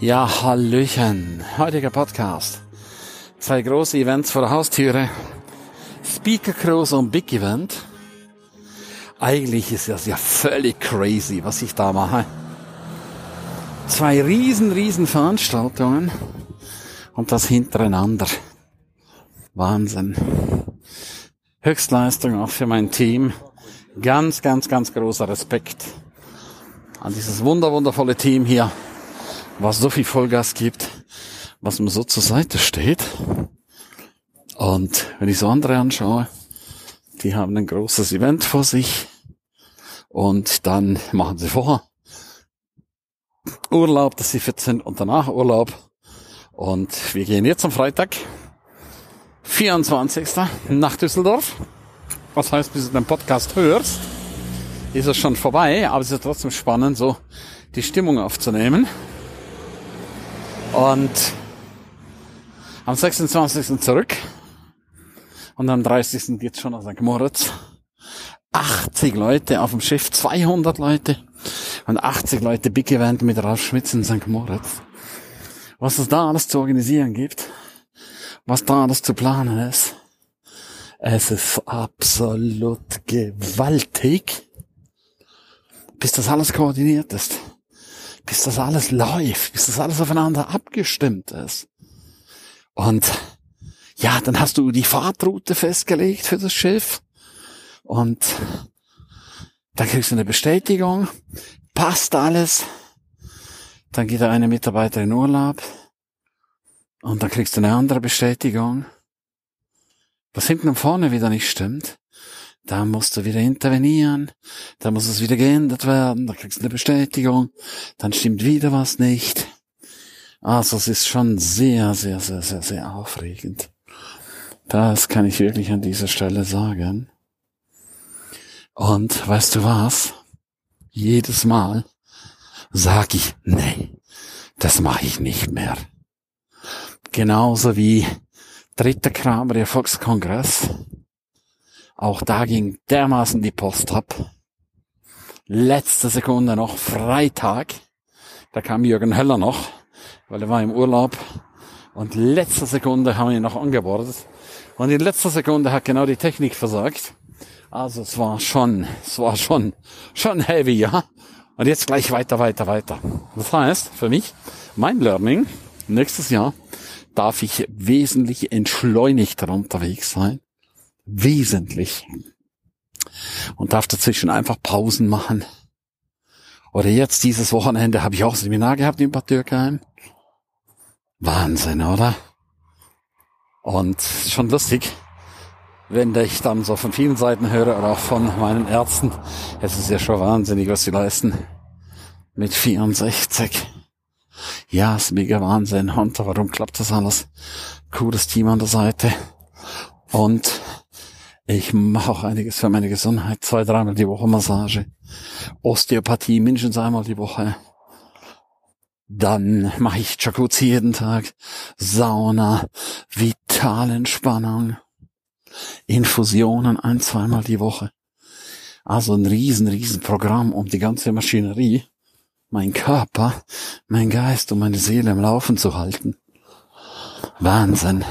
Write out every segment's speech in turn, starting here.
Ja, Hallöchen. Heutiger Podcast. Zwei große Events vor der Haustüre. Speaker Cruise und Big Event. Eigentlich ist das ja völlig crazy, was ich da mache. Zwei riesen, riesen Veranstaltungen und das hintereinander. Wahnsinn. Höchstleistung auch für mein Team. Ganz, ganz, ganz großer Respekt an dieses wunder, wundervolle Team hier was so viel Vollgas gibt, was mir so zur Seite steht. Und wenn ich so andere anschaue, die haben ein großes Event vor sich und dann machen sie vorher Urlaub, dass sie fit sind und danach Urlaub. Und wir gehen jetzt am Freitag, 24. nach Düsseldorf. Was heißt, bis du den Podcast hörst, ist es schon vorbei, aber es ist trotzdem spannend, so die Stimmung aufzunehmen. Und am 26. zurück. Und am 30. geht's schon nach St. Moritz. 80 Leute auf dem Schiff, 200 Leute und 80 Leute Big Event mit Ralf Schmitz in St. Moritz. Was es da alles zu organisieren gibt, was da alles zu planen ist, es ist absolut gewaltig, bis das alles koordiniert ist bis das alles läuft, bis das alles aufeinander abgestimmt ist. Und ja, dann hast du die Fahrtroute festgelegt für das Schiff und dann kriegst du eine Bestätigung, passt alles. Dann geht der eine Mitarbeiter in Urlaub und dann kriegst du eine andere Bestätigung. Was hinten und vorne wieder nicht stimmt, da musst du wieder intervenieren, da muss es wieder geändert werden, da kriegst du eine Bestätigung, dann stimmt wieder was nicht. Also es ist schon sehr, sehr, sehr, sehr, sehr aufregend. Das kann ich wirklich an dieser Stelle sagen. Und weißt du was? Jedes Mal sag ich, nee, das mache ich nicht mehr. Genauso wie dritter Kramer Erfolgskongress auch da ging dermaßen die Post ab. Letzte Sekunde noch Freitag. Da kam Jürgen Höller noch, weil er war im Urlaub. Und letzte Sekunde haben wir ihn noch angebordet. Und in letzter Sekunde hat genau die Technik versagt. Also es war schon, es war schon, schon heavy, ja. Und jetzt gleich weiter, weiter, weiter. Das heißt, für mich, mein Learning, nächstes Jahr darf ich wesentlich entschleunigter unterwegs sein wesentlich. Und darf dazwischen einfach Pausen machen. Oder jetzt dieses Wochenende habe ich auch Seminar gehabt in Bad Dürkheim. Wahnsinn, oder? Und schon lustig, wenn ich dann so von vielen Seiten höre oder auch von meinen Ärzten. Es ist ja schon wahnsinnig, was sie leisten. Mit 64. Ja, ist mega Wahnsinn. Und warum klappt das alles? Cooles Team an der Seite. Und ich mache auch einiges für meine Gesundheit. Zwei, dreimal die Woche Massage. Osteopathie mindestens einmal die Woche. Dann mache ich Jacuzzi jeden Tag. Sauna. Vitalentspannung. Infusionen ein, zweimal die Woche. Also ein riesen, riesen Programm um die ganze Maschinerie, mein Körper, mein Geist und meine Seele im Laufen zu halten. Wahnsinn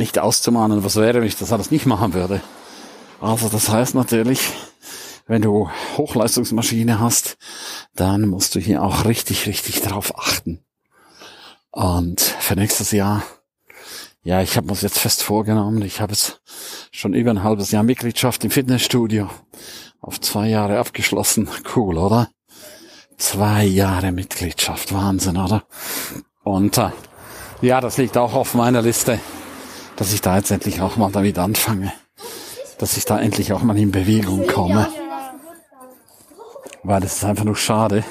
nicht auszumahnen, was wäre, wenn ich das alles nicht machen würde. Also das heißt natürlich, wenn du Hochleistungsmaschine hast, dann musst du hier auch richtig, richtig drauf achten. Und für nächstes Jahr, ja, ich habe mir jetzt fest vorgenommen, ich habe jetzt schon über ein halbes Jahr Mitgliedschaft im Fitnessstudio auf zwei Jahre abgeschlossen. Cool, oder? Zwei Jahre Mitgliedschaft, Wahnsinn, oder? Und äh, ja, das liegt auch auf meiner Liste dass ich da jetzt endlich auch mal damit anfange. Dass ich da endlich auch mal in Bewegung komme. Weil es ist einfach nur schade.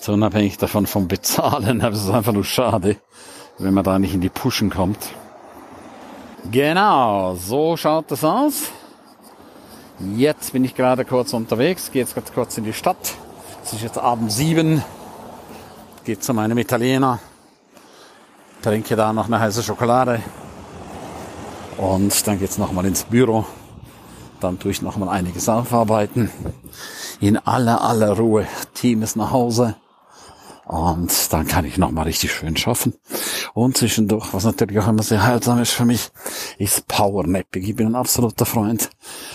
So unabhängig davon vom Bezahlen, aber es ist einfach nur schade, wenn man da nicht in die Puschen kommt. Genau, so schaut es aus. Jetzt bin ich gerade kurz unterwegs, gehe jetzt kurz in die Stadt. Es ist jetzt Abend sieben. Gehe zu meinem Italiener. Trinke da noch eine heiße Schokolade. Und dann geht's nochmal ins Büro. Dann tue ich nochmal einiges aufarbeiten. In aller, aller Ruhe. Team ist nach Hause. Und dann kann ich nochmal richtig schön schaffen. Und zwischendurch, was natürlich auch immer sehr heilsam ist für mich, ist Powernapping. Ich bin ein absoluter Freund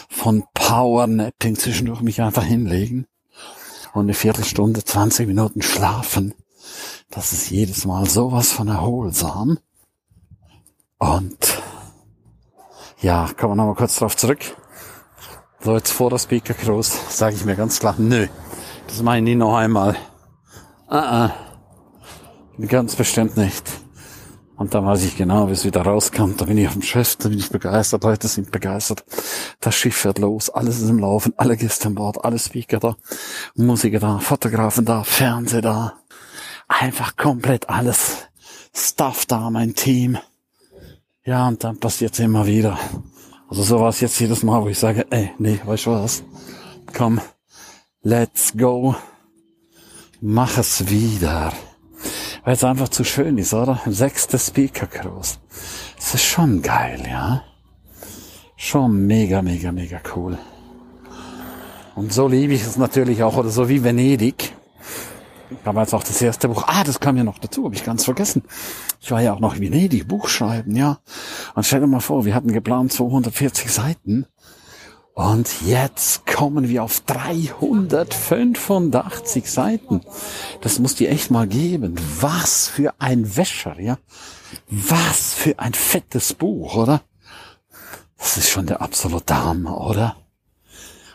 von Powernapping. Zwischendurch mich einfach hinlegen und eine Viertelstunde, 20 Minuten schlafen. Das ist jedes Mal sowas von erholsam. Und ja, kommen wir nochmal kurz drauf zurück. So, jetzt vor der Speaker Cruise sage ich mir ganz klar, nö, das meine ich nie noch einmal. Ah, ah. Ganz bestimmt nicht. Und da weiß ich genau, wie es wieder rauskommt. Da bin ich auf dem Schiff, da bin ich begeistert, Leute sind begeistert. Das Schiff fährt los, alles ist im Laufen, alle Gäste an Bord, alle Speaker da, Musiker da, Fotografen da, Fernseher da. Einfach komplett alles. Stuff da, mein Team. Ja, und dann passiert's immer wieder. Also so war es jetzt jedes Mal, wo ich sage, ey, nee, weißt du was? Komm, let's go mach es wieder. Weil es einfach zu schön ist, oder? Sechste Speaker Cruise. Das ist schon geil, ja. Schon mega, mega, mega cool. Und so liebe ich es natürlich auch, oder so wie Venedig. Damals auch das erste Buch. Ah, das kam ja noch dazu, habe ich ganz vergessen. Ich war ja auch noch in Venedig, Buch schreiben, ja. Und stell dir mal vor, wir hatten geplant 240 Seiten. Und jetzt kommen wir auf 385 Seiten. Das muss die echt mal geben. Was für ein Wäscher, ja? Was für ein fettes Buch, oder? Das ist schon der absolute Hammer, oder?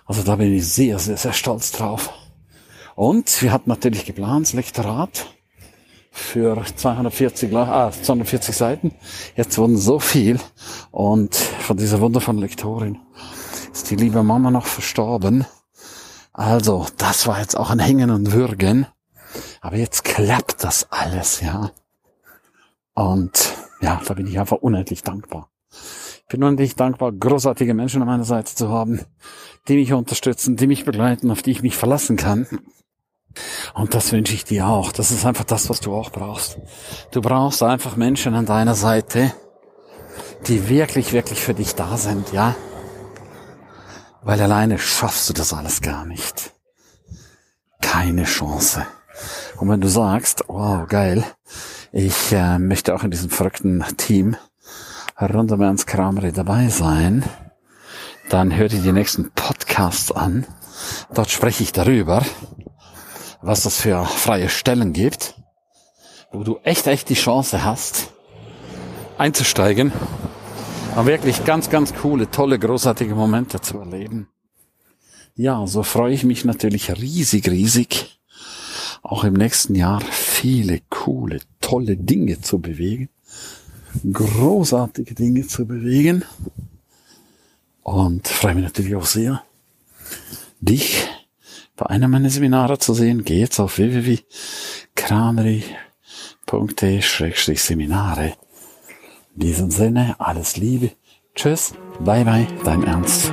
Also da bin ich sehr, sehr, sehr stolz drauf. Und wir hatten natürlich geplant, Lektorat für 240, ah, 240 Seiten. Jetzt wurden so viel. Und von dieser wundervollen Lektorin ist die liebe Mama noch verstorben. Also, das war jetzt auch ein Hängen und Würgen. Aber jetzt klappt das alles, ja. Und ja, da bin ich einfach unendlich dankbar. Ich bin unendlich dankbar, großartige Menschen an meiner Seite zu haben, die mich unterstützen, die mich begleiten, auf die ich mich verlassen kann. Und das wünsche ich dir auch. Das ist einfach das, was du auch brauchst. Du brauchst einfach Menschen an deiner Seite, die wirklich, wirklich für dich da sind, ja. Weil alleine schaffst du das alles gar nicht. Keine Chance. Und wenn du sagst, wow, geil, ich äh, möchte auch in diesem verrückten Team rund um Ernst Kramer dabei sein, dann hör dir die nächsten Podcasts an. Dort spreche ich darüber, was das für freie Stellen gibt, wo du echt, echt die Chance hast, einzusteigen und wirklich ganz, ganz coole, tolle, großartige Momente zu erleben. Ja, so freue ich mich natürlich riesig, riesig, auch im nächsten Jahr viele coole, tolle Dinge zu bewegen, großartige Dinge zu bewegen und freue mich natürlich auch sehr, dich bei einem meiner Seminare zu sehen. Geh jetzt auf www.krameri.de-seminare. In diesem Sinne, alles Liebe. Tschüss, bye bye, dein Ernst.